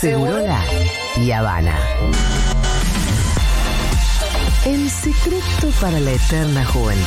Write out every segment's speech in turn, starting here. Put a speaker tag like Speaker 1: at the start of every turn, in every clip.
Speaker 1: Segurola y Habana. El secreto para la eterna juventud.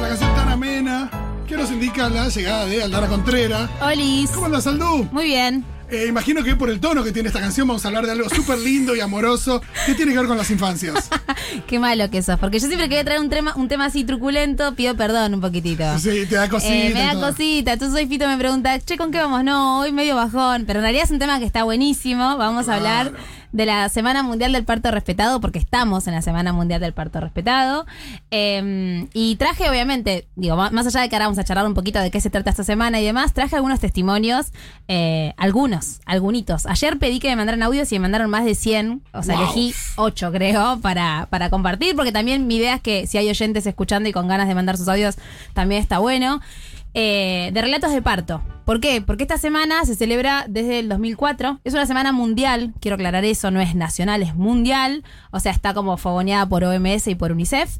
Speaker 2: La canción tan amena que nos indica la llegada de Aldana Contreras.
Speaker 3: Olis.
Speaker 2: ¿Cómo andas, Aldú?
Speaker 3: Muy bien.
Speaker 2: Eh, imagino que por el tono que tiene esta canción vamos a hablar de algo súper lindo y amoroso que tiene que ver con las infancias.
Speaker 3: Qué malo que sos. Porque yo siempre que voy a traer un tema, un tema así truculento, pido perdón un poquitito.
Speaker 2: Sí, te da cosita.
Speaker 3: Eh, me da
Speaker 2: todo.
Speaker 3: cosita. Entonces hoy Fito me pregunta, che, ¿con qué vamos? No, hoy medio bajón. Pero en realidad es un tema que está buenísimo. Vamos a hablar. De la Semana Mundial del Parto Respetado, porque estamos en la Semana Mundial del Parto Respetado. Eh, y traje, obviamente, digo, más allá de que ahora vamos a charlar un poquito de qué se trata esta semana y demás, traje algunos testimonios, eh, algunos, algunitos. Ayer pedí que me mandaran audios y me mandaron más de 100, o sea,
Speaker 2: Wow.
Speaker 3: elegí 8, creo, para, para compartir, porque también mi idea es que si hay oyentes escuchando y con ganas de mandar sus audios, también está bueno. Eh, de relatos de parto. ¿Por qué? Porque esta semana se celebra desde el 2004. Es una semana mundial, quiero aclarar eso, no es nacional, es mundial. O sea, está como fogoneada por OMS y por UNICEF.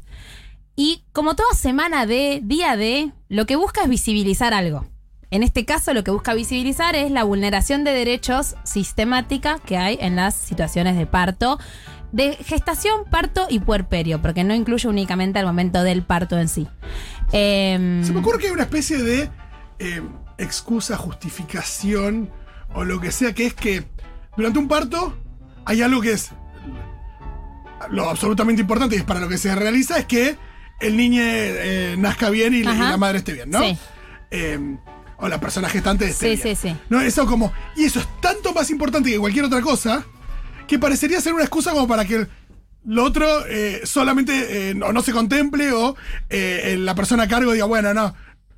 Speaker 3: Y como toda semana de, día de, lo que busca es visibilizar algo. En este caso, lo que busca visibilizar es la vulneración de derechos sistemática que hay en las situaciones de parto, de gestación, parto y puerperio, porque no incluye únicamente el momento del parto en sí. Em,
Speaker 2: Se me ocurre que hay una especie de eh, excusa, justificación o lo que sea, que es que durante un parto hay algo que es lo absolutamente importante y es para lo que se realiza, es que el niño eh, nazca bien y, la- y
Speaker 3: Ajá.
Speaker 2: la madre esté bien, ¿no?
Speaker 3: Sí.
Speaker 2: Eh, o la persona gestante esté
Speaker 3: Sí,
Speaker 2: bien.
Speaker 3: sí, sí.
Speaker 2: No, eso como. Y eso es tanto más importante que cualquier otra cosa que parecería ser una excusa como para que lo otro eh, solamente eh, no, no se contemple o eh, la persona a cargo diga, bueno, no.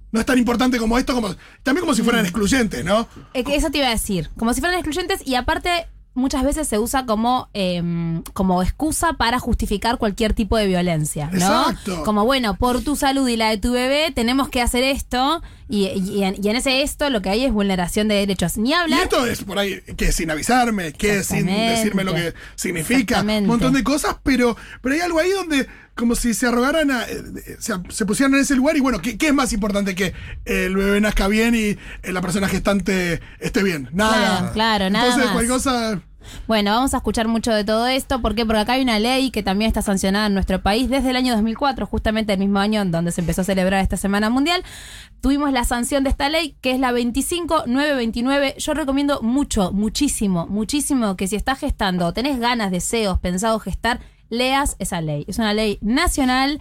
Speaker 2: No es tan importante como esto, como también como si fueran
Speaker 3: Mm.
Speaker 2: excluyentes, ¿no?
Speaker 3: Eh, que Eso te iba a decir. Como si fueran excluyentes y aparte muchas veces se usa como, em, como excusa para justificar cualquier tipo de violencia, ¿no?
Speaker 2: Exacto.
Speaker 3: Como, bueno, por tu salud y la de tu bebé tenemos que hacer esto y, y en, y en ese esto lo que hay es vulneración de derechos. Ni
Speaker 2: Y
Speaker 3: hablar...
Speaker 2: esto es por ahí, que sin avisarme, que sin decirme lo que significa, un montón de cosas, pero, pero hay algo ahí donde como si se arrogaran, a- eh, se, se pusieran en ese lugar y bueno, ¿qué, qué es más importante que el bebé nazca bien y eh, la persona gestante esté bien? Nada.
Speaker 3: Claro, claro, nada
Speaker 2: Entonces,
Speaker 3: más.
Speaker 2: cualquier cosa...
Speaker 3: Bueno, vamos a escuchar mucho de todo esto. ¿Por? Porque acá hay una ley que también está sancionada en nuestro país desde el año 2004, justamente el mismo año en donde se empezó a celebrar esta Semana Mundial. Tuvimos la sanción de esta ley, que es la 25929. Yo recomiendo mucho, muchísimo, muchísimo que si estás gestando tenés ganas, deseos, pensado gestar, leas esa ley. Es una ley nacional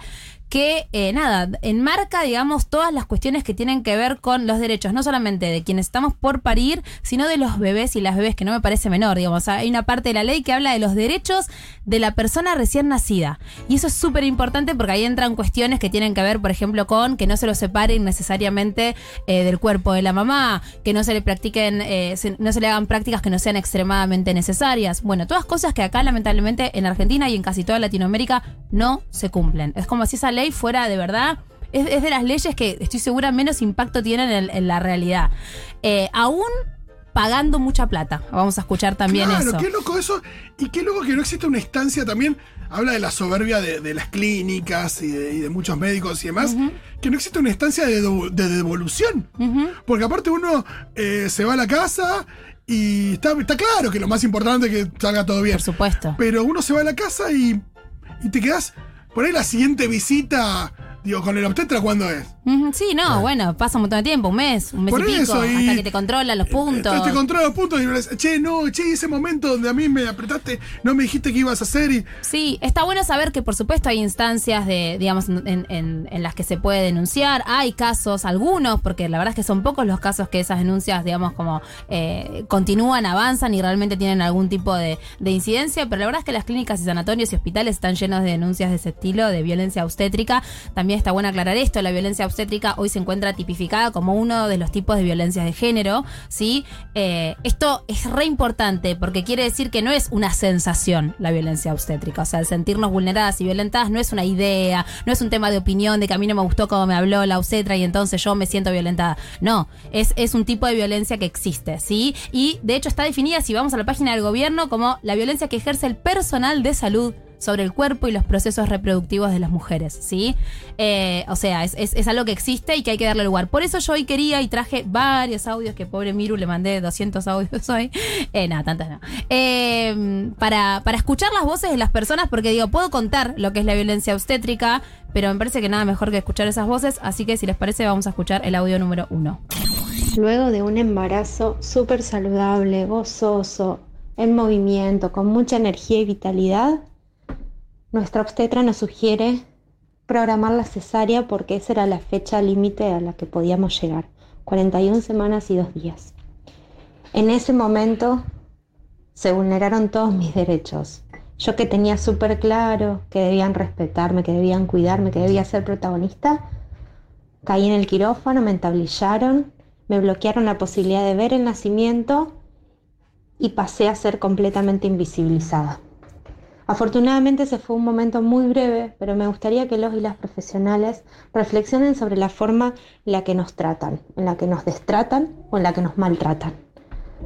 Speaker 3: que, eh, nada, enmarca, digamos, todas las cuestiones que tienen que ver con los derechos, no solamente de quienes estamos por parir, sino de los bebés y las bebés, que no me parece menor, digamos. Hay una parte de la ley que habla de los derechos de la persona recién nacida. Y eso es súper importante porque ahí entran cuestiones que tienen que ver, por ejemplo, con que no se lo separen necesariamente eh, del cuerpo de la mamá, que no se le practiquen, eh, no se le hagan prácticas que no sean extremadamente necesarias. Bueno, todas cosas que acá, lamentablemente, en Argentina y en casi toda Latinoamérica no se cumplen. Es como si esa ley fuera de verdad. Es, es de las leyes que estoy segura menos impacto tienen en, en la realidad. Eh, aún pagando mucha plata. Vamos a escuchar también
Speaker 2: claro,
Speaker 3: eso.
Speaker 2: qué loco eso. Y qué loco que no existe una instancia también. Habla de la soberbia de, de las clínicas y de, y de muchos médicos y demás. Que no existe una instancia de, devo- de devolución. Porque aparte uno eh, se va a la casa y está, está claro que lo más importante es que salga todo bien.
Speaker 3: Por supuesto.
Speaker 2: Pero uno se va a la casa y, y te quedas. Por la siguiente visita, digo, con el obstetra, ¿cuándo es?
Speaker 3: Sí, no, bueno, pasa un montón de tiempo, un mes, un mes
Speaker 2: Por
Speaker 3: y pico,
Speaker 2: eso, y-
Speaker 3: hasta que te controlan los puntos.
Speaker 2: Entonces te controla los puntos y dices, che, no, che, ese momento donde a mí me apretaste, no me dijiste qué ibas a hacer y.
Speaker 3: Sí, está bueno saber que por supuesto hay instancias de, digamos, en, en- en las que se puede denunciar. Hay casos, algunos, porque la verdad es que son pocos los casos que esas denuncias, digamos, como eh, continúan, avanzan y realmente tienen algún tipo de, de incidencia. Pero la verdad es que las clínicas y sanatorios y hospitales están llenos de denuncias de ese estilo, de violencia obstétrica. También está bueno aclarar esto, la violencia obstétrica obstétrica hoy se encuentra tipificada como uno de los tipos de violencia de género, ¿sí? Eh, esto es re importante porque quiere decir que no es una sensación la violencia obstétrica, o sea, el sentirnos vulneradas y violentadas no es una idea, no es un tema de opinión de que a mí no me gustó cómo me habló la obstetra y entonces yo me siento violentada. No, es, es un tipo de violencia que existe, ¿sí? Y de hecho está definida, si vamos a la página del gobierno, como la violencia que ejerce el personal de salud sobre el cuerpo y los procesos reproductivos de las mujeres, ¿sí? Eh, o sea, es, es- es algo que existe y que hay que darle lugar. Por eso yo hoy quería y traje varios audios que pobre Miru le mandé 200 audios hoy. Eh, nada, tantas no. Eh, para, para escuchar las voces de las personas, porque digo, puedo contar lo que es la violencia obstétrica, pero me parece que nada mejor que escuchar esas voces, así que si les parece vamos a escuchar el audio número uno.
Speaker 4: Luego de un embarazo súper saludable, gozoso, en movimiento, con mucha energía y vitalidad, nuestra obstetra nos sugiere programar la cesárea porque esa era la fecha límite a la que podíamos llegar, 41 semanas y dos días. En ese momento se vulneraron todos mis derechos. Yo que tenía súper claro que debían respetarme, que debían cuidarme, que debía ser protagonista, Caí en el quirófano, me entablillaron, me bloquearon la posibilidad de ver el nacimiento y pasé a ser completamente invisibilizada. Afortunadamente ese fue un momento muy breve, pero me gustaría que los y las profesionales reflexionen sobre la forma en la que nos tratan, en la que nos destratan o en la que nos maltratan.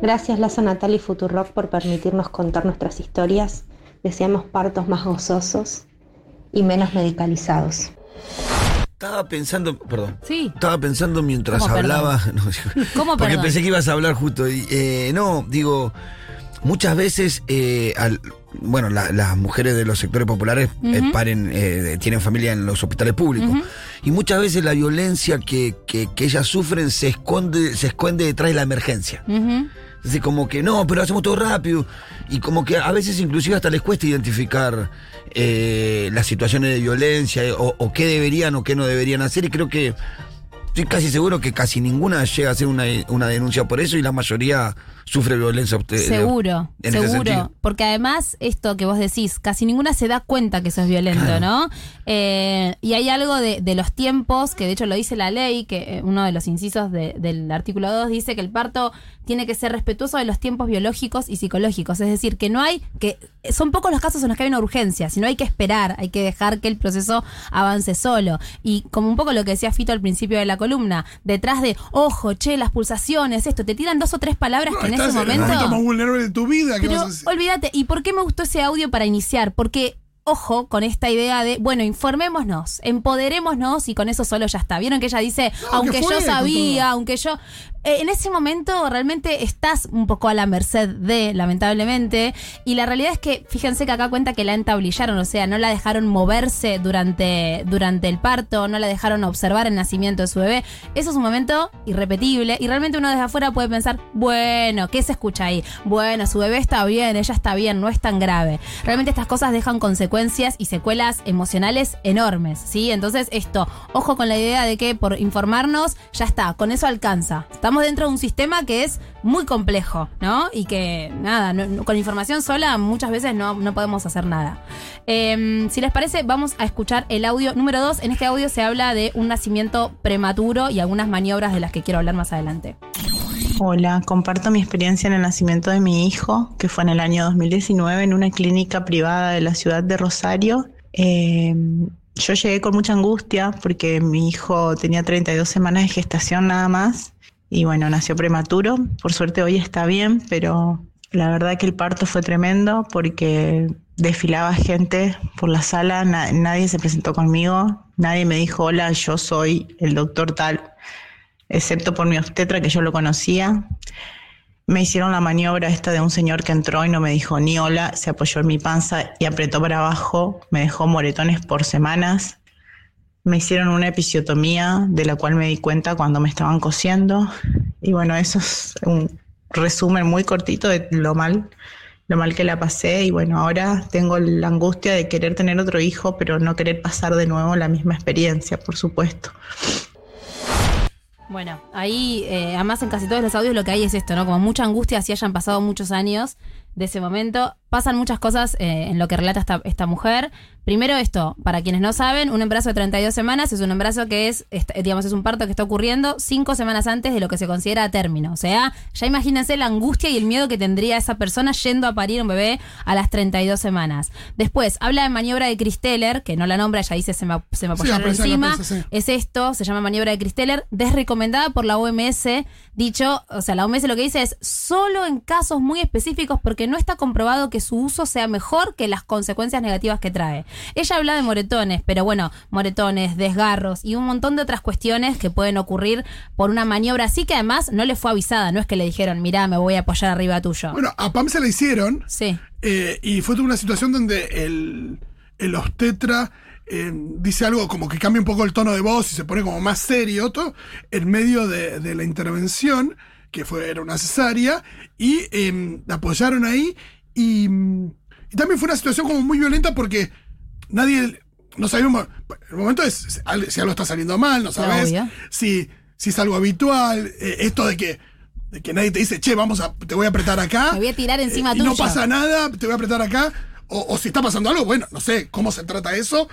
Speaker 4: Gracias Lazo Natal y Futurock por permitirnos contar nuestras historias. Deseamos partos más gozosos y menos medicalizados.
Speaker 5: Estaba pensando, perdón.
Speaker 3: Sí.
Speaker 5: Estaba pensando mientras hablaba. no,
Speaker 3: ¿Cómo,
Speaker 5: Porque
Speaker 3: perdón?
Speaker 5: pensé que ibas a hablar justo. y, eh, no, digo, muchas veces, eh, al- bueno, la- las mujeres de los sectores populares eh, paren, eh, tienen familia en los hospitales públicos. Y muchas veces la violencia que, que- que ellas sufren se esconde, se esconde detrás de la emergencia.
Speaker 3: Ujú.
Speaker 5: Entonces, como que no, pero hacemos todo rápido. Y como que a veces inclusive hasta les cuesta identificar eh, las situaciones de violencia o, o qué deberían o qué no deberían hacer. Y creo que estoy casi seguro que casi ninguna llega a hacer una, una denuncia por eso y la mayoría sufre violencia.
Speaker 3: Seguro,
Speaker 5: en
Speaker 3: seguro. Porque además, esto que vos decís, casi ninguna se da cuenta que eso es violento,
Speaker 5: Claro.
Speaker 3: ¿no? Eh, y hay algo de, de los tiempos, que de hecho lo dice la ley, que eh, uno de los incisos de- del artículo 2 dice que el parto tiene que ser respetuoso de los tiempos biológicos y psicológicos. Es decir, que no hay, que son pocos los casos en los que hay una urgencia, sino hay que esperar, hay que dejar que el proceso avance solo. Y como un poco lo que decía Fito al principio de la columna, detrás de, ojo, che, las pulsaciones, esto, te tiran dos o tres palabras que en ese
Speaker 2: Estás en el
Speaker 3: momento...
Speaker 2: momento más vulnerable de tu vida.
Speaker 3: olvídate, ¿y por qué me gustó ese audio para iniciar? Porque, ojo, con esta idea de, bueno, informémonos, empoderémonos y con eso solo ya está. Vieron que ella dice,
Speaker 2: No,
Speaker 3: aunque
Speaker 2: ¿qué fue
Speaker 3: yo sabía, aunque yo... Eh, en ese momento realmente estás un poco a la merced de, lamentablemente, y la realidad es que, fíjense que acá cuenta que la entablillaron, o sea, no la dejaron moverse durante, durante el parto, no la dejaron observar el nacimiento de su bebé. Eso es un momento irrepetible, y realmente uno desde afuera puede pensar, bueno, ¿qué se escucha ahí? Bueno, su bebé está bien, ella está bien, no es tan grave. Realmente estas cosas dejan consecuencias y secuelas emocionales enormes, ¿sí? Entonces esto, ojo con la idea de que por informarnos, ya está, con eso alcanza. Estamos dentro de un sistema que es muy complejo, ¿no? Y que, nada, con información sola muchas veces no, no podemos hacer nada. Eh, si les parece, vamos a escuchar el audio número 2. En este audio se habla de un nacimiento prematuro y algunas maniobras de las que quiero hablar más adelante.
Speaker 6: Hola, comparto mi experiencia en el nacimiento de mi hijo, que fue en el año 2019 en una clínica privada de la ciudad de Rosario. Eh, yo llegué con mucha angustia porque mi hijo tenía 32 semanas de gestación nada más y bueno, nació prematuro. Por suerte hoy está bien, pero la verdad que el parto fue tremendo porque desfilaba gente por la sala, na- nadie se presentó conmigo, nadie me dijo, hola, yo soy el doctor tal excepto por mi obstetra que yo lo conocía. Me hicieron la maniobra esta de un señor que entró y no me dijo ni hola, se apoyó en mi panza y apretó para abajo, me dejó moretones por semanas. Me hicieron una episiotomía de la cual me di cuenta cuando me estaban cosiendo. Y bueno, eso es un resumen muy cortito de lo mal, lo mal que la pasé. Y bueno, ahora tengo la angustia de querer tener otro hijo, pero no querer pasar de nuevo la misma experiencia, por supuesto.
Speaker 3: Bueno, ahí, eh, además en casi todos los audios lo que hay es esto, ¿no? Como mucha angustia si hayan pasado muchos años de ese momento. Pasan muchas cosas eh, en lo que relata esta, esta mujer. Primero esto, para quienes no saben, un embarazo de 32 semanas es un embarazo que es, est- digamos, es un parto que está ocurriendo cinco semanas antes de lo que se considera a término. O sea, ya imagínense la angustia y el miedo que tendría esa persona yendo a parir un bebé a las 32 semanas. Después, habla de maniobra de Christeller, que no la nombra, ella dice se me, se me apoyaron encima.
Speaker 2: sí.
Speaker 3: Es esto, se llama maniobra de Christeller, desrecomendada por la OMS. Dicho, o sea, la OMS lo que dice es solo en casos muy específicos porque no está comprobado que su uso sea mejor que las consecuencias negativas que trae. Ella habla de moretones, pero bueno, moretones, desgarros y un montón de otras cuestiones que pueden ocurrir por una maniobra así que además no le fue avisada, no es que le dijeron, mirá, me voy a apoyar arriba tuyo.
Speaker 2: Bueno, a Pam se la hicieron
Speaker 3: Sí.
Speaker 2: eh, y fue una situación donde el, el obstetra eh, dice algo como que cambia un poco el tono de voz y se pone como más serio todo en medio de, de la intervención, que fue, era una cesárea, y eh, la apoyaron ahí y, mm, y también fue una situación como muy violenta porque nadie, no sabíamos, el momento es si algo está saliendo mal, no sabes si, si es algo habitual, eh, esto de que, de que nadie te dice, che, vamos a, te voy a apretar acá.
Speaker 3: Me voy a tirar encima
Speaker 2: eh, y no
Speaker 3: tuyo.
Speaker 2: pasa nada, te voy a apretar acá. O, o si está pasando algo, bueno, no sé cómo se trata eso.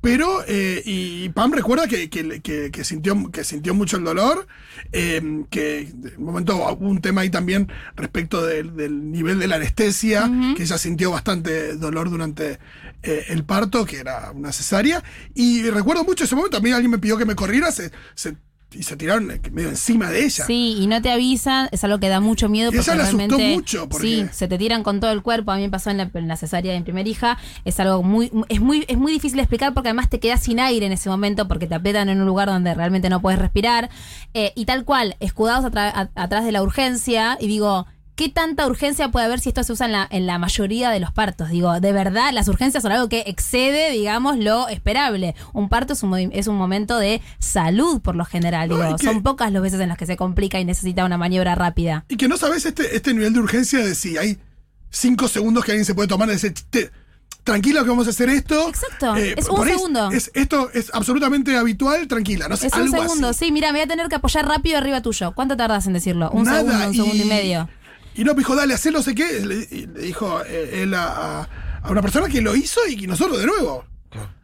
Speaker 2: Pero, eh, y Pam recuerda que, que- que- que sintió, que sintió mucho el dolor. eh, que en un momento hubo un tema ahí también respecto del, del nivel de la anestesia, que ella sintió bastante dolor durante eh, el parto, que era una cesárea. Y recuerdo mucho ese momento. A mí alguien me pidió que me corriera se, se- y se tiraron eh, medio encima de ella.
Speaker 3: Sí, y no te avisan, es algo que da mucho miedo
Speaker 2: Y ella asustó mucho, porque-
Speaker 3: sí, se te tiran con todo el cuerpo. A mí me pasó en la, en la cesárea de mi primer hija, es algo muy es muy es muy difícil de explicar porque además te quedas sin aire en ese momento porque te apretan en un lugar donde realmente no puedes respirar Eh, y tal cual, escudados atra- atrás de la urgencia y digo ¿Qué tanta urgencia puede haber si esto se usa en la, en la mayoría de los partos? Digo, de verdad, las urgencias son algo que excede, digamos, lo esperable. Un parto es un, es un momento de salud, por lo general. Digo,
Speaker 2: que-
Speaker 3: son pocas las veces en las que se complica y necesita una maniobra rápida.
Speaker 2: Y que no sabes este, este nivel de urgencia de si hay cinco segundos que alguien se puede tomar y decir, "Te- tranquilo que vamos a hacer esto. Eh,
Speaker 3: Exacto, es
Speaker 2: por
Speaker 3: un segundo.
Speaker 2: es- esto es absolutamente habitual, tranquila. No sé,
Speaker 3: Es un
Speaker 2: algo
Speaker 3: segundo,
Speaker 2: así.
Speaker 3: sí, mira, me voy a tener que apoyar rápido arriba tuyo. ¿Cuánto tardas en decirlo? Un
Speaker 2: Nada,
Speaker 3: segundo, un segundo y medio.
Speaker 2: Y no, dijo, dale, hacé no sé qué. Le, dijo eh, él a, una persona que lo hizo y nosotros de nuevo.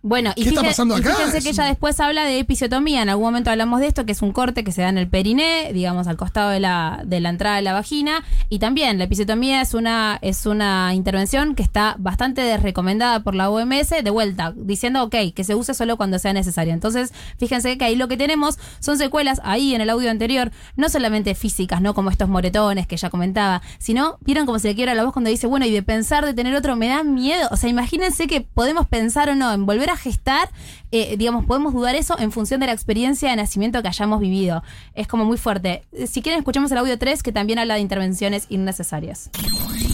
Speaker 3: Bueno, y, fíjense que ella después habla de episiotomía. En algún momento hablamos de esto, que es un corte que se da en el periné, digamos, al costado de la, de la entrada de la vagina. Y también la episiotomía es una, es una intervención que está bastante recomendada por la OMS, de vuelta, diciendo, ok, que se use solo cuando sea necesario. Entonces, fíjense que ahí lo que tenemos son secuelas, ahí en el audio anterior, no solamente físicas, no como estos moretones que ya comentaba, sino, vieron como se le quiebra la voz cuando dice, bueno, y de pensar de tener otro me da miedo. O sea, imagínense que podemos pensar o no en volver gestar, eh, digamos, podemos dudar eso en función de la experiencia de nacimiento que hayamos vivido. Es como muy fuerte. Eh, Si quieren, escuchemos el audio 3 que también habla de intervenciones innecesarias.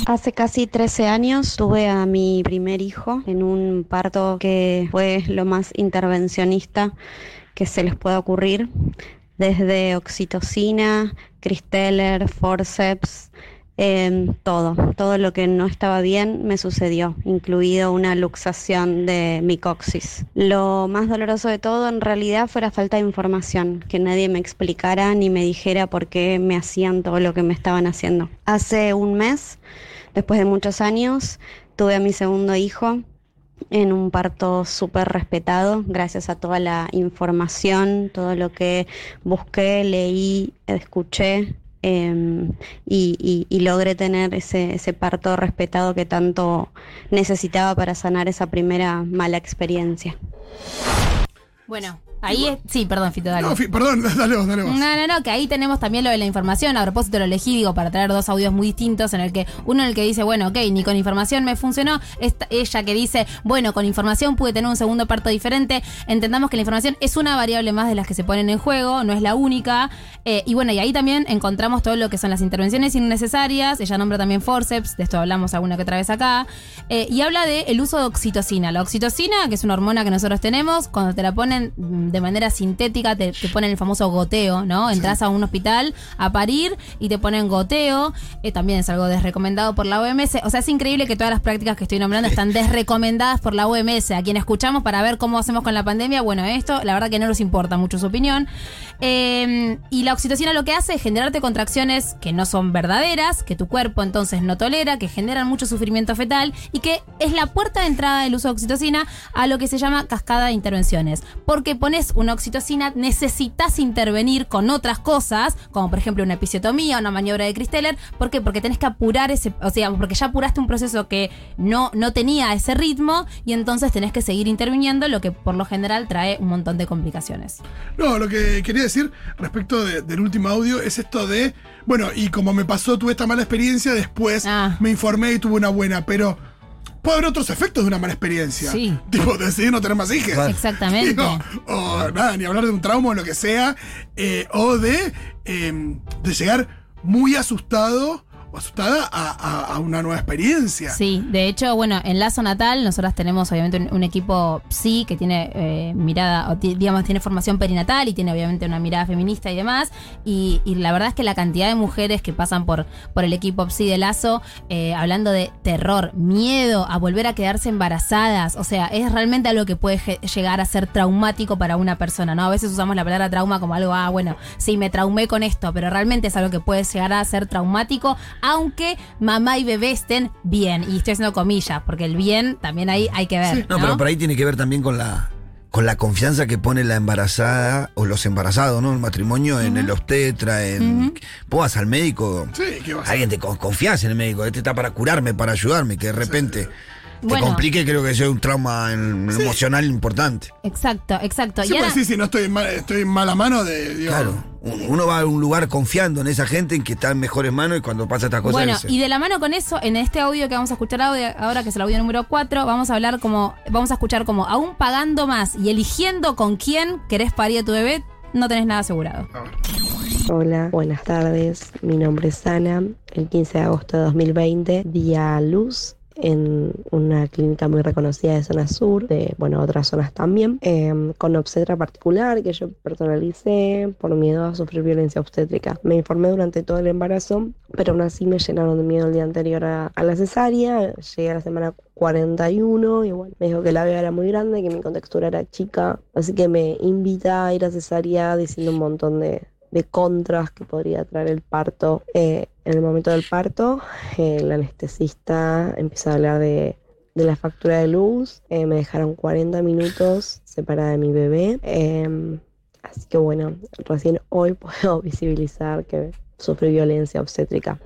Speaker 7: Hace casi 13 años tuve a mi primer hijo en un parto que fue lo más intervencionista que se les pueda ocurrir, desde oxitocina, Cristeller, forceps, todo, todo lo que no estaba bien me sucedió, incluido una luxación de mi coxis. Lo más doloroso de todo en realidad fue la falta de información, que nadie me explicara ni me dijera por qué me hacían todo lo que me estaban haciendo. Hace un mes, después de muchos años, tuve a mi segundo hijo en un parto súper respetado, gracias a toda la información, todo lo que busqué, leí, escuché. Em, y, logré tener ese, ese parto respetado que tanto necesitaba para sanar esa primera mala experiencia.
Speaker 3: Bueno, ahí es. Sí, perdón, Fito, dale.
Speaker 2: No, perdón, dale vos, dale vos.
Speaker 3: No, no, no, que ahí tenemos también lo de la información. A propósito, lo elegí, digo, para traer dos audios muy distintos, en el que uno en el que dice, bueno, ok, ni con información me funcionó. Esta, ella que dice, bueno, con información pude tener un segundo parto diferente. Entendamos que la información es una variable más de las que se ponen en juego, no es la única. Eh, y bueno, y ahí también encontramos todo lo que son las intervenciones innecesarias. Ella nombra también forceps, de esto hablamos alguna que otra vez acá. Eh, y habla del uso de oxitocina. La oxitocina, que es una hormona que nosotros tenemos, cuando te la ponen de manera sintética, te, te ponen el famoso goteo, ¿no? Entras a un hospital a parir y te ponen goteo. eh, también es algo desrecomendado por la OMS. O sea, es increíble que todas las prácticas que estoy nombrando están desrecomendadas por la OMS. A quien escuchamos para ver cómo hacemos con la pandemia, bueno, esto la verdad que no nos importa mucho su opinión. Eh, y la oxitocina lo que hace es generarte contracciones que no son verdaderas, que tu cuerpo entonces no tolera, que generan mucho sufrimiento fetal y que es la puerta de entrada del uso de oxitocina a lo que se llama cascada de intervenciones. Porque pones una oxitocina, necesitas intervenir con otras cosas, como por ejemplo una episiotomía, una maniobra de Christeller. ¿Por qué? Porque tenés que apurar ese, o sea, porque ya apuraste un proceso que no, no tenía ese ritmo y entonces tenés que seguir interviniendo, lo que por lo general trae un montón de complicaciones.
Speaker 2: No, lo que quería decir respecto de- del último audio es esto de, bueno, y como me pasó, tuve esta mala experiencia, después
Speaker 3: Ah.
Speaker 2: me informé y tuve una buena, pero puede haber otros efectos de una mala experiencia.
Speaker 3: Sí.
Speaker 2: Tipo, decidir no tener más hijos.
Speaker 3: Exactamente.
Speaker 2: Digo, o nada, ni hablar de un trauma o lo que sea, eh, o de, eh, de llegar muy asustado asustada a, una nueva experiencia.
Speaker 3: Sí, de hecho, bueno, en Lazo Natal nosotras tenemos obviamente un, equipo psi que tiene eh, mirada, o digamos, tiene formación perinatal y tiene obviamente una mirada feminista y demás. Y, la verdad es que la cantidad de mujeres que pasan por, por el equipo psi de Lazo, eh, hablando de terror, miedo a volver a quedarse embarazadas, o sea, es realmente algo que puede llegar a ser traumático para una persona, ¿no? A veces usamos la palabra trauma como algo, ah, bueno, sí, me traumé con esto, pero realmente es algo que puede llegar a ser traumático, aunque mamá y bebé estén bien. Y estoy haciendo comillas, porque el bien también ahí hay que ver.
Speaker 2: Sí.
Speaker 5: No,
Speaker 3: ¿no?
Speaker 5: pero por ahí tiene que ver también con la con la confianza que pone la embarazada o los embarazados, ¿no? El matrimonio en el obstetra, en vos vas al médico,
Speaker 2: Sí, ¿qué vas a
Speaker 5: alguien te con- confías en el médico, este está para curarme, para ayudarme, que de repente te
Speaker 3: Bueno.
Speaker 5: complique, creo que es un trauma en-
Speaker 2: Sí.
Speaker 5: emocional importante.
Speaker 3: Exacto, exacto.
Speaker 2: Sí,
Speaker 3: Y ahora-
Speaker 2: pues sí, si no estoy en, mal- estoy en mala mano de. digo,
Speaker 5: Claro, uno va a un lugar confiando en esa gente en que está en mejores manos y cuando pasa estas cosas
Speaker 3: Bueno, y de la mano con eso, en este audio que vamos a escuchar ahora, que es el audio número 4, vamos a hablar como, vamos a escuchar como, aún pagando más y eligiendo con quién querés parir a tu bebé, no tenés nada asegurado.
Speaker 8: Hola, buenas tardes. Mi nombre es Ana. El 15 de agosto de 2020 di a luz en una clínica muy reconocida de zona sur, de bueno, otras zonas también, eh, con obstetra particular que yo personalicé por miedo a sufrir violencia obstétrica. Me informé durante todo el embarazo, pero aún así me llenaron de miedo el día anterior a, la cesárea. Llegué a la semana 41 y bueno, me dijo que la bebé era muy grande, que mi contextura era chica, así que me invita a ir a cesárea diciendo un montón de, de contras que podría traer el parto. Eh, en el momento del parto, eh, el anestesista empieza a hablar de, de la factura de luz. Eh, me dejaron 40 minutos separada de mi bebé. Eh, así que bueno, recién hoy puedo visibilizar que sufrí violencia obstétrica.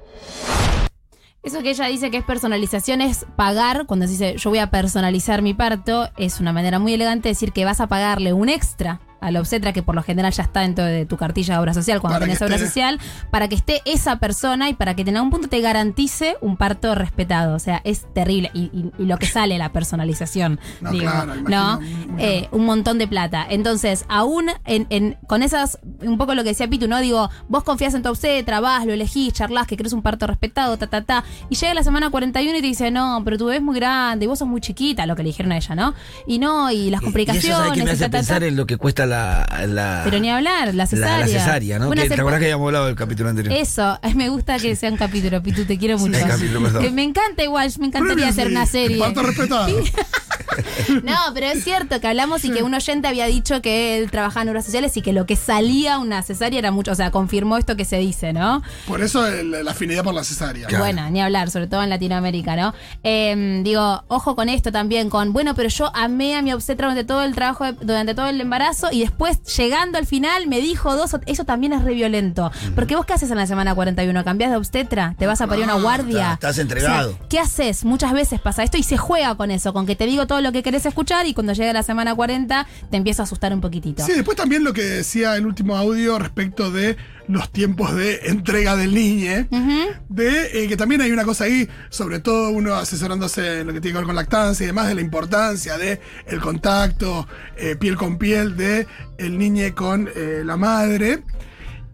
Speaker 3: Eso que ella dice que es personalización es pagar, cuando se dice yo voy a personalizar mi parto, es una manera muy elegante de decir que vas a pagarle un extra a la obstetra que por lo general ya está dentro de tu cartilla de obra social cuando
Speaker 2: Para
Speaker 3: tenés obra
Speaker 2: esté.
Speaker 3: social, para que esté esa persona y para que en algún punto te garantice un parto respetado. O sea, es terrible. Y, y- y lo que sale la personalización,
Speaker 2: No,
Speaker 3: digo,
Speaker 2: claro,
Speaker 3: ¿no? Eh, un montón de plata. Entonces, aún en, en- con esas, un poco lo que decía Pitu, ¿no? Digo, vos confías en tu obstetra, vas, lo elegís, charlas, que querés un parto respetado, ta, ta, ta. Y llega la semana 41 y te dice, no, pero tu bebé es muy grande y vos sos muy chiquita, lo que le dijeron a ella, ¿no? Y no, y las complicaciones.
Speaker 5: Y eso sabe que me hace
Speaker 3: ta, ta, ta.
Speaker 5: pensar en lo que cuesta la, la,
Speaker 3: Pero ni hablar, la
Speaker 5: la-
Speaker 3: cesárea.
Speaker 5: la cesárea, ¿no?
Speaker 3: Bueno,
Speaker 5: ¿Te acordás
Speaker 3: po-
Speaker 5: que habíamos hablado del capítulo anterior?
Speaker 3: Eso, me gusta que sea un capítulo, Pitu, te quiero mucho.
Speaker 5: el capítulo,
Speaker 3: me encanta igual, me encantaría hacer una serie.
Speaker 2: Parto respetado.
Speaker 3: No, pero es cierto que hablamos y que un oyente había dicho que él trabajaba en obras sociales y que lo que salía una cesárea era mucho, o sea, confirmó esto que se dice, ¿no?
Speaker 2: Por eso el- la afinidad por la cesárea.
Speaker 5: Claro.
Speaker 3: Bueno, ni hablar, sobre todo en Latinoamérica, ¿no? Eh, digo, ojo con esto también, con, bueno, pero yo amé a mi obstetra durante todo el trabajo, de- durante todo el embarazo y después, llegando al final, me dijo dos, eso también es re violento. Porque vos, ¿qué haces en la semana 41? ¿Cambiás de obstetra? ¿Te vas a parir una guardia?
Speaker 5: estás- estás entregado.
Speaker 3: O sea, ¿Qué haces? Muchas veces pasa esto y se juega con eso, con que te digo todo lo que querés escuchar y cuando llega la semana 40 te empiezo a asustar un poquitito.
Speaker 2: Sí, después también lo que decía el último audio respecto de los tiempos de entrega del niñe.
Speaker 3: Ujú.
Speaker 2: De eh, que también hay una cosa ahí, sobre todo uno asesorándose en lo que tiene que ver con lactancia y demás, de la importancia de el contacto eh, piel con piel de el niño con eh, la madre.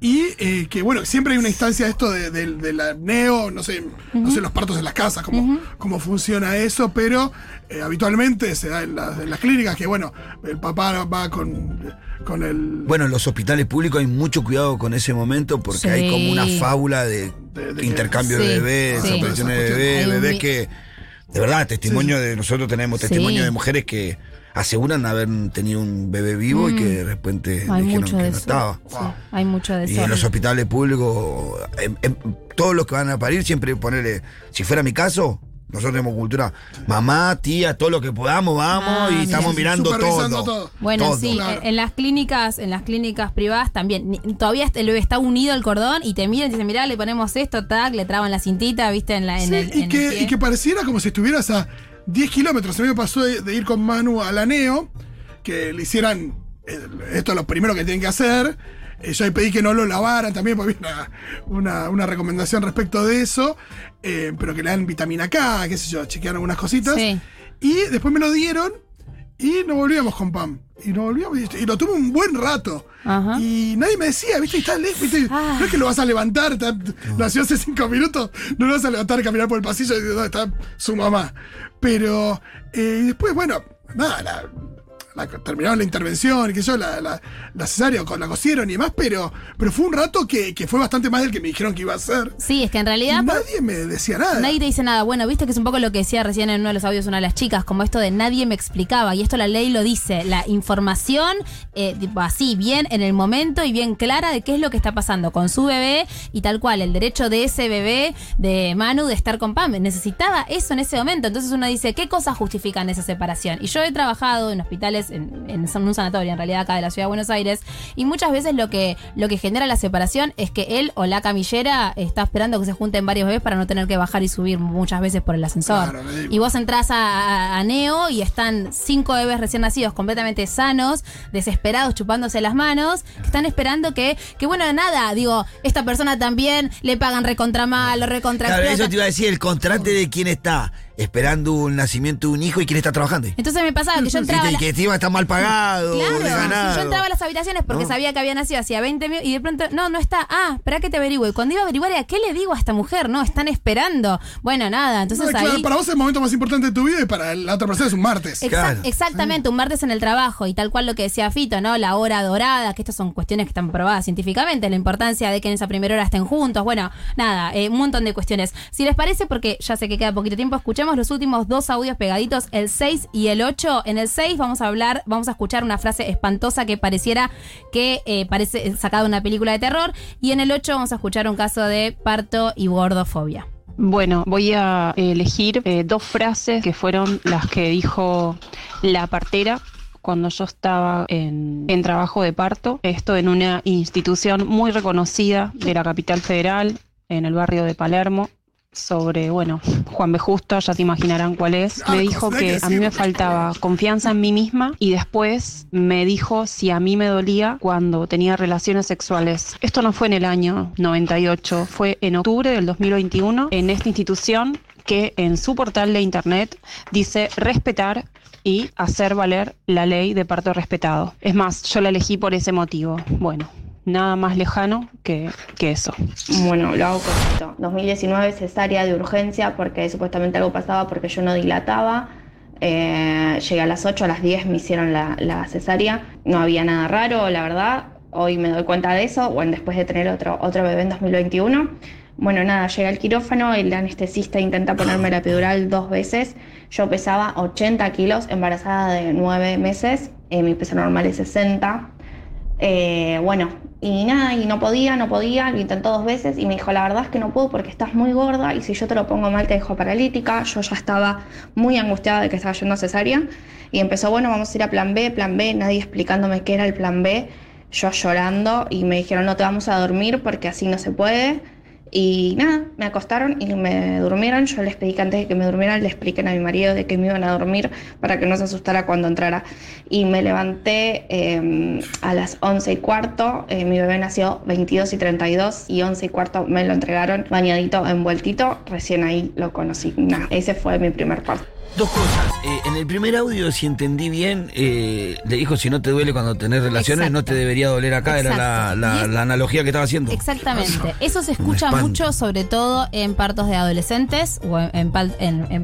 Speaker 2: Y eh, que bueno, siempre hay una instancia de esto de, de- de la neo, no sé, no sé los partos en las casas, cómo, cómo funciona eso, pero eh, habitualmente se da en las, en las clínicas que bueno, el papá va con, con el
Speaker 5: Bueno, en los hospitales públicos hay mucho cuidado con ese momento porque hay como una fábula de,
Speaker 2: De- de que-
Speaker 5: intercambio
Speaker 3: Sí,
Speaker 5: de bebés,
Speaker 3: sí.
Speaker 5: desapariciones de bebés, bebés que, de verdad, testimonio de, nosotros tenemos
Speaker 3: Sí.
Speaker 5: testimonio de mujeres que aseguran haber tenido un bebé vivo y que de repente
Speaker 3: Mm. Hay
Speaker 5: dijeron
Speaker 3: mucho
Speaker 5: que
Speaker 3: de
Speaker 5: no
Speaker 3: eso.
Speaker 5: estaba.
Speaker 3: Sí, hay mucho de
Speaker 5: Y
Speaker 3: eso.
Speaker 5: en los hospitales públicos, todos los que van a parir, siempre ponerle, si fuera mi caso, nosotros tenemos cultura, mamá, tía, todo lo que podamos, vamos
Speaker 3: Ah,
Speaker 5: y estamos mirando todo.
Speaker 2: todo.
Speaker 3: Bueno,
Speaker 5: Todo.
Speaker 3: sí,
Speaker 2: Claro.
Speaker 3: en, las clínicas, en las clínicas privadas también. Todavía el bebé está unido al cordón y te miran y te dicen, mirá, le ponemos esto, tac, le traban la cintita, viste, en la en
Speaker 2: Sí,
Speaker 3: el,
Speaker 2: y,
Speaker 3: en
Speaker 2: que,
Speaker 3: el pie.
Speaker 2: y que pareciera como si estuvieras a 10 kilómetros. A mí me pasó de, de ir con Manu a la Neo, que le hicieran. eh, esto es lo primero que tienen que hacer. Eh, yo ahí pedí que no lo lavaran también, porque había una, una, una recomendación respecto de eso. eh, pero que le dan vitamina K, qué sé yo, chequearon algunas cositas.
Speaker 3: Sí.
Speaker 2: Y después me lo dieron y no volvíamos con Pam. Y no volvíamos y, lo tuve un buen rato.
Speaker 3: Ajá.
Speaker 2: Y nadie me decía, ¿viste? Y Está lejos, ¿viste?
Speaker 3: Ah.
Speaker 2: No es que lo vas a levantar, está- nació hace cinco minutos, no lo vas a levantar, caminar por el pasillo y decir, ¿dónde está su mamá? Pero, eh, después, bueno, nada, la, la- terminaron la intervención, sé yo, la, la, la cesárea, con- la cosieron y demás, pero, pero fue un rato que, que fue bastante más del que me dijeron que iba a ser.
Speaker 3: Sí, es que en realidad
Speaker 2: nadie me decía nada.
Speaker 3: Nadie te dice nada. Bueno, viste que es un poco lo que decía recién en uno de los audios una de las chicas, como esto de nadie me explicaba. Y esto la ley lo dice. La información, eh, así, bien en el momento y bien clara de qué es lo que está pasando con su bebé y tal cual, el derecho de ese bebé, de Manu, de estar con Pam. Necesitaba eso en ese momento. Entonces uno dice, ¿qué cosas justifican esa separación? Y yo he trabajado en hospitales, en, en un sanatorio, en realidad acá de la ciudad de Buenos Aires, y muchas veces lo que, lo que genera la separación es que él o la camillera está esperando que se junten varios bebés para no tener que bajar y subir muchas veces por el ascensor.
Speaker 2: Claro,
Speaker 3: y vos entras a, a- a Neo y están cinco bebés recién nacidos completamente sanos, desesperados, chupándose las manos, que están esperando que, que bueno, nada, digo, esta persona también le pagan recontra mal o recontra
Speaker 5: Claro, eso te iba a decir, el contraste de quién está esperando un nacimiento de un hijo y quién está trabajando.
Speaker 3: Entonces me pasaba que yo entraba...
Speaker 5: Y
Speaker 3: la-
Speaker 5: que encima está mal pagado,
Speaker 3: Claro, yo entraba a las habitaciones porque
Speaker 5: ¿No?
Speaker 3: sabía que había nacido hacía 20 minutos y de pronto, no, no está. Ah, espera que te averigüe. Y cuando iba a averiguar, ¿a qué le digo a esta mujer? No, están esperando. Bueno, nada, entonces
Speaker 2: No, claro,
Speaker 3: ahí.
Speaker 2: para vos es el momento más importante de tu vida y para la otra persona es un martes.
Speaker 3: Exa-
Speaker 5: Claro.
Speaker 3: Exactamente, un martes en el trabajo y tal cual lo que decía Fito, ¿no? La hora dorada, que estas son cuestiones que están probadas científicamente, la importancia de que en esa primera hora estén juntos, bueno, nada, eh, un montón de cuestiones. Si les parece, porque ya sé que queda poquito tiempo, escuchemos los últimos dos audios pegaditos, el 6 y el 8. En el 6 vamos a hablar, vamos a escuchar una frase espantosa que pareciera que eh, parece sacada de una película de terror y en el 8 vamos a escuchar un caso de parto y gordofobia.
Speaker 9: Bueno, voy a elegir eh, dos frases que fueron las que dijo la partera cuando yo estaba en, en trabajo de parto. Esto en una institución muy reconocida de la capital federal, en el barrio de Palermo. Sobre, bueno, Juan B. Justo, ya te imaginarán cuál es. Me
Speaker 2: Arcos,
Speaker 9: dijo
Speaker 2: que
Speaker 9: a mí me faltaba confianza en mí misma y después me dijo si a mí me dolía cuando tenía relaciones sexuales. Esto no fue en el año 98, fue en octubre del 2021 en esta institución que en su portal de internet dice respetar y hacer valer la ley de parto respetado. Es más, yo la elegí por ese motivo. Bueno, nada más lejano que, que eso.
Speaker 10: Bueno, lo hago cortito. 2019 cesárea de urgencia porque supuestamente algo pasaba porque yo no dilataba. Eh, llegué a las 8, a las 10 me hicieron la, cesárea. No había nada raro, la verdad. Hoy me doy cuenta de eso, bueno, después de tener otro, otro bebé en 2021. Bueno, nada, llegué al quirófano, el anestesista intenta ponerme la epidural dos veces. Yo pesaba 80 kilos, embarazada de 9 meses, eh, mi peso normal es 60. Eh, bueno, y nada, y no podía, no podía, lo intentó dos veces y me dijo, la verdad es que no puedo porque estás muy gorda y si yo te lo pongo mal te dejo paralítica. Yo ya estaba muy angustiada de que estaba yendo a cesárea y empezó, bueno, vamos a ir a plan B, plan B, nadie explicándome qué era el plan B, yo llorando y me dijeron, no te vamos a dormir porque así no se puede. Y nada, me acostaron y me durmieron. Yo les pedí que antes de que me durmieran le expliquen a mi marido de que me iban a dormir para que no se asustara cuando entrara. Y me levanté eh, a las 11 y cuarto. Eh, mi bebé nació 22 y 32 y 11 y cuarto me lo entregaron bañadito, envueltito. Recién ahí lo conocí. Nada, ese fue mi primer parto.
Speaker 5: Dos cosas. Eh, en el primer audio, si entendí bien, eh, le dijo si no te duele cuando tenés relaciones, no te debería doler acá. Era la, la- analogía que estaba haciendo.
Speaker 3: Exactamente. Eso se escucha mucho, sobre todo en partos de adolescentes o en,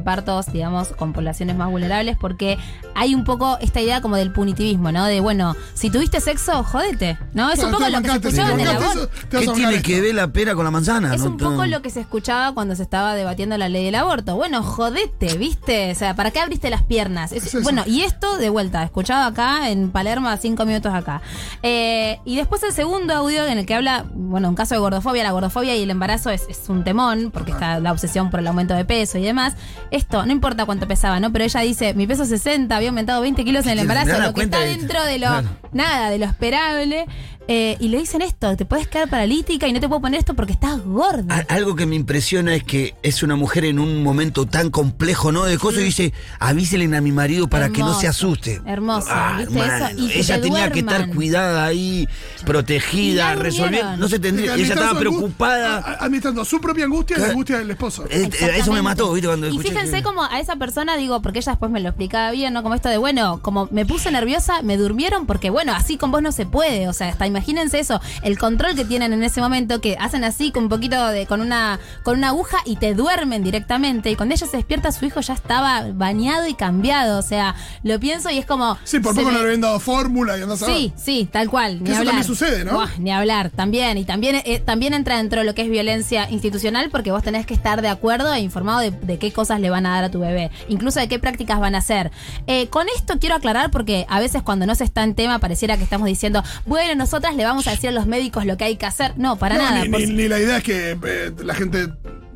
Speaker 3: partos, digamos, con poblaciones más vulnerables, porque hay un poco esta idea como del punitivismo, ¿no? De, bueno, si tuviste sexo, jodete, ¿no? Es un poco lo que se escuchaba en
Speaker 2: te
Speaker 3: el
Speaker 2: bancaste
Speaker 3: aborto.
Speaker 2: eso, te vas
Speaker 5: ¿Qué
Speaker 2: a
Speaker 5: tiene
Speaker 2: bancar
Speaker 5: que
Speaker 2: esto.
Speaker 5: ver la pera con la manzana?
Speaker 3: Es
Speaker 5: No
Speaker 3: un poco lo que se escuchaba cuando se estaba debatiendo la ley del aborto. Bueno, jodete, ¿viste? O sea, ¿para qué abriste las piernas? Es- bueno, y esto de vuelta, escuchado acá en Palermo a cinco minutos acá. Eh, y después el segundo audio en el que habla, bueno, un caso de gordofobia, la gordofobia y el embarazo es, es un temón, porque está la obsesión por el aumento de peso y demás. Esto, no importa cuánto pesaba, ¿no? Pero ella dice, mi peso es 60, había aumentado 20 kilos en el embarazo, lo que está
Speaker 5: de-
Speaker 3: dentro de lo,
Speaker 5: Claro.
Speaker 3: nada, de lo esperable. Eh, y le dicen esto, te puedes quedar paralítica y no te puedo poner esto porque estás gorda.
Speaker 5: Algo que me impresiona es que es una mujer en un momento tan complejo, ¿no? De cosas y dice, avíselen a mi marido para que no se asuste.
Speaker 3: Hermoso,
Speaker 5: Ah,
Speaker 3: ¿viste eso? Y
Speaker 5: ella
Speaker 3: te
Speaker 5: tenía que estar cuidada ahí, protegida, resolviendo. No se tendría. Ella estaba preocupada.
Speaker 2: a- Administrando su propia angustia y la angustia del esposo.
Speaker 5: Eh, eh, Eso me mató, ¿viste? Cuando
Speaker 3: Y
Speaker 5: escuché
Speaker 3: fíjense
Speaker 5: que-
Speaker 3: como a esa persona, digo, porque ella después me lo explicaba bien, ¿no? Como esto de, bueno, como me puse nerviosa, me durmieron, porque bueno, así con vos no se puede. O sea, hasta imagínense eso, el control que tienen en ese momento, que hacen así con un poquito de, con una, con una aguja y te duermen directamente. Y cuando ella se despierta, su hijo ya estaba bañado y cambiado. O sea, lo pienso y es como.
Speaker 2: Sí, por poco no le habían dado fórmula y andás a.
Speaker 3: Sí, sí, tal cual. Ni
Speaker 2: eso
Speaker 3: hablar.
Speaker 2: también sucede, ¿no?
Speaker 3: Buah, ni hablar, también. Y también, eh, también entra dentro de lo que es violencia institucional porque vos tenés que estar de acuerdo e informado de, de qué cosas le van a dar a tu bebé, incluso de qué prácticas van a hacer. Eh, con esto quiero aclarar porque a veces cuando no se está en tema pareciera que estamos diciendo, bueno, nosotras le vamos a decir a los médicos lo que hay que hacer. No, para
Speaker 2: No,
Speaker 3: nada.
Speaker 2: Ni,
Speaker 3: por
Speaker 2: ni-
Speaker 3: si-
Speaker 2: ni la idea es que eh, la gente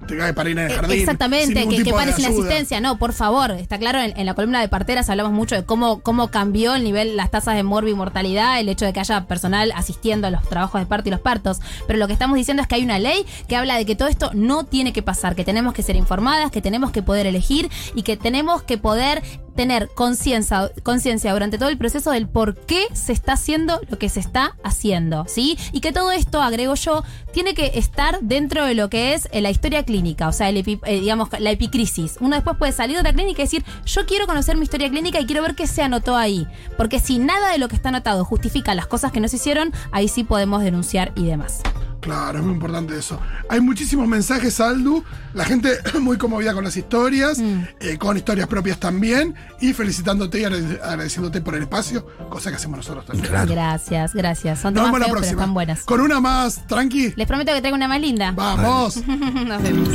Speaker 2: te cae para ir
Speaker 3: Eh,
Speaker 2: jardín.
Speaker 3: Exactamente, que, que
Speaker 2: tipo de
Speaker 3: pare sin asistencia. No, por favor, está claro, en, en la columna de parteras hablamos mucho de cómo, cómo cambió el nivel, las tasas de morbo y mortalidad, el hecho de que haya personal asistiendo a los trabajos de parto y los partos. Pero lo que estamos diciendo es que hay una ley que habla de que todo esto no tiene que pasar, que tenemos que ser informadas, que tenemos que poder elegir y que tenemos que poder tener conciencia durante todo el proceso del por qué se está haciendo lo que se está haciendo, ¿sí? Y que todo esto, agrego yo, tiene que estar dentro de lo que es eh, la historia clínica, o sea, eh, digamos, la epicrisis. Uno después puede salir de la clínica y decir, yo quiero conocer mi historia clínica y quiero ver qué se anotó ahí. Porque si nada de lo que está anotado justifica las cosas que no se hicieron, ahí sí podemos denunciar y demás.
Speaker 2: Claro, es muy importante eso. Hay muchísimos mensajes, Aldu. La gente muy conmovida con las historias,
Speaker 3: Mm.
Speaker 2: eh, con historias propias también. Y felicitándote y agrade- agradeciéndote por el espacio, cosa que hacemos nosotros también.
Speaker 5: Claro.
Speaker 3: Gracias, gracias. Son
Speaker 2: Nos
Speaker 3: temas
Speaker 2: vemos la
Speaker 3: feos, pero
Speaker 2: próxima.
Speaker 3: están buenas.
Speaker 2: Con una más tranqui.
Speaker 3: Les prometo que traigo una más linda.
Speaker 2: Vamos.
Speaker 3: Nos vemos.